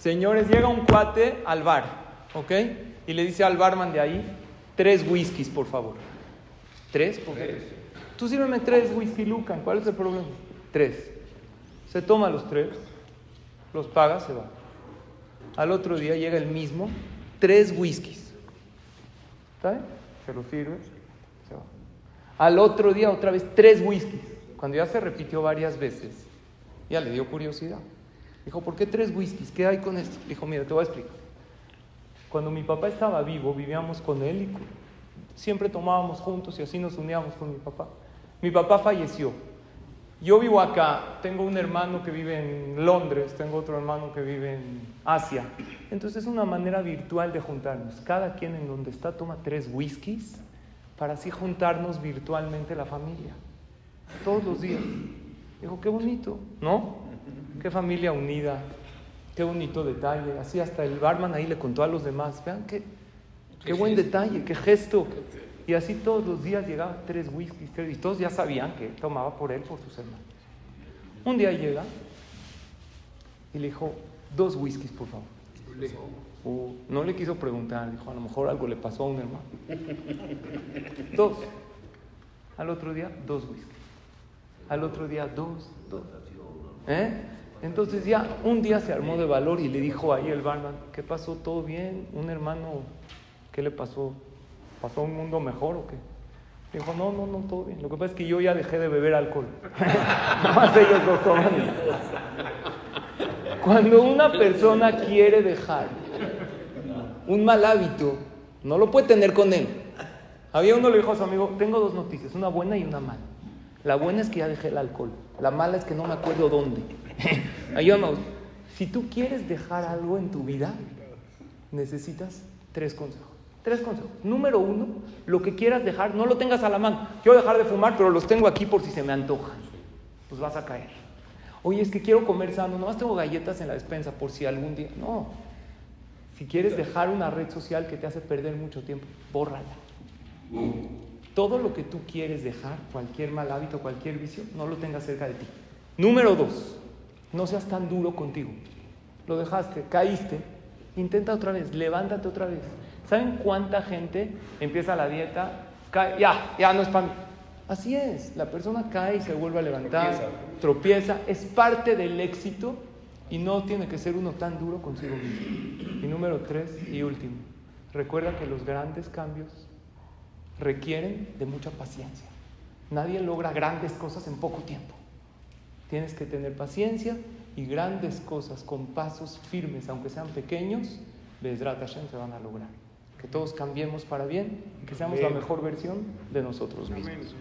Señores, llega un cuate al bar, ¿ok? Y le dice al barman de ahí, tres whiskies, por favor. ¿Tres? ¿Por qué? Tú sírveme tres whisky Lucan, ¿cuál es el problema? Tres. Se toma los tres, los paga, se va. Al otro día llega el mismo, tres whiskies. ¿Está bien? Se lo sirve, se va. Al otro día otra vez tres whiskies. Cuando ya se repitió varias veces, ya le dio curiosidad. Dijo, ¿por qué tres whiskies? ¿Qué hay con esto? Dijo, mira, te voy a explicar. Cuando mi papá estaba vivo, vivíamos con él y siempre tomábamos juntos y así nos uníamos con mi papá. Mi papá falleció. Yo vivo acá, tengo un hermano que vive en Londres, tengo otro hermano que vive en Asia. Entonces es una manera virtual de juntarnos. Cada quien en donde está toma tres whiskies para así juntarnos virtualmente la familia. Todos los días. Dijo, qué bonito, ¿no? Qué familia unida, qué bonito detalle. Así hasta el barman ahí le contó a los demás. Vean qué, qué buen detalle, qué gesto. Y así todos los días llegaban tres whiskies, tres, y todos ya sabían que tomaba por él, por sus hermanos. Un día llega y le dijo, dos whiskies, por favor. Uh, no le quiso preguntar, dijo, a lo mejor algo le pasó a un hermano. Dos. Al otro día, dos whiskies. Al otro día, dos, dos. ¿Eh? Entonces ya un día se armó de valor y le dijo ahí el barman, ¿qué pasó? ¿Todo bien? ¿Un hermano? ¿Qué le pasó? ¿Pasó un mundo mejor o qué? Dijo, no, no, no, todo bien. Lo que pasa es que yo ya dejé de beber alcohol. Más ellos dos toman. Cuando una persona quiere dejar un mal hábito, no lo puede tener con él. Había uno le dijo a su amigo, tengo dos noticias, una buena y una mala. La buena es que ya dejé el alcohol. La mala es que no me acuerdo dónde. Ayúdanos. Si tú quieres dejar algo en tu vida, necesitas tres consejos. Tres consejos. Número uno, lo que quieras dejar, no lo tengas a la mano. Quiero dejar de fumar, pero los tengo aquí por si se me antoja. Pues vas a caer. Oye, es que quiero comer sano, nomás tengo galletas en la despensa por si algún día. No. Si quieres dejar una red social que te hace perder mucho tiempo, bórrala. Todo lo que tú quieres dejar, cualquier mal hábito, cualquier vicio, no lo tengas cerca de ti. Número dos, no seas tan duro contigo. Lo dejaste, caíste, intenta otra vez, levántate otra vez. ¿Saben cuánta gente empieza la dieta? Cae, ya, ya no es para mí. Así es, la persona cae y se vuelve a levantar, tropieza. es parte del éxito y no tiene que ser uno tan duro consigo mismo. Y número tres y último, recuerda que los grandes cambios requieren de mucha paciencia. Nadie logra grandes cosas en poco tiempo. Tienes que tener paciencia y grandes cosas con pasos firmes, aunque sean pequeños, Bezrat Hashem se van a lograr. Que todos cambiemos para bien y que seamos la mejor versión de nosotros mismos.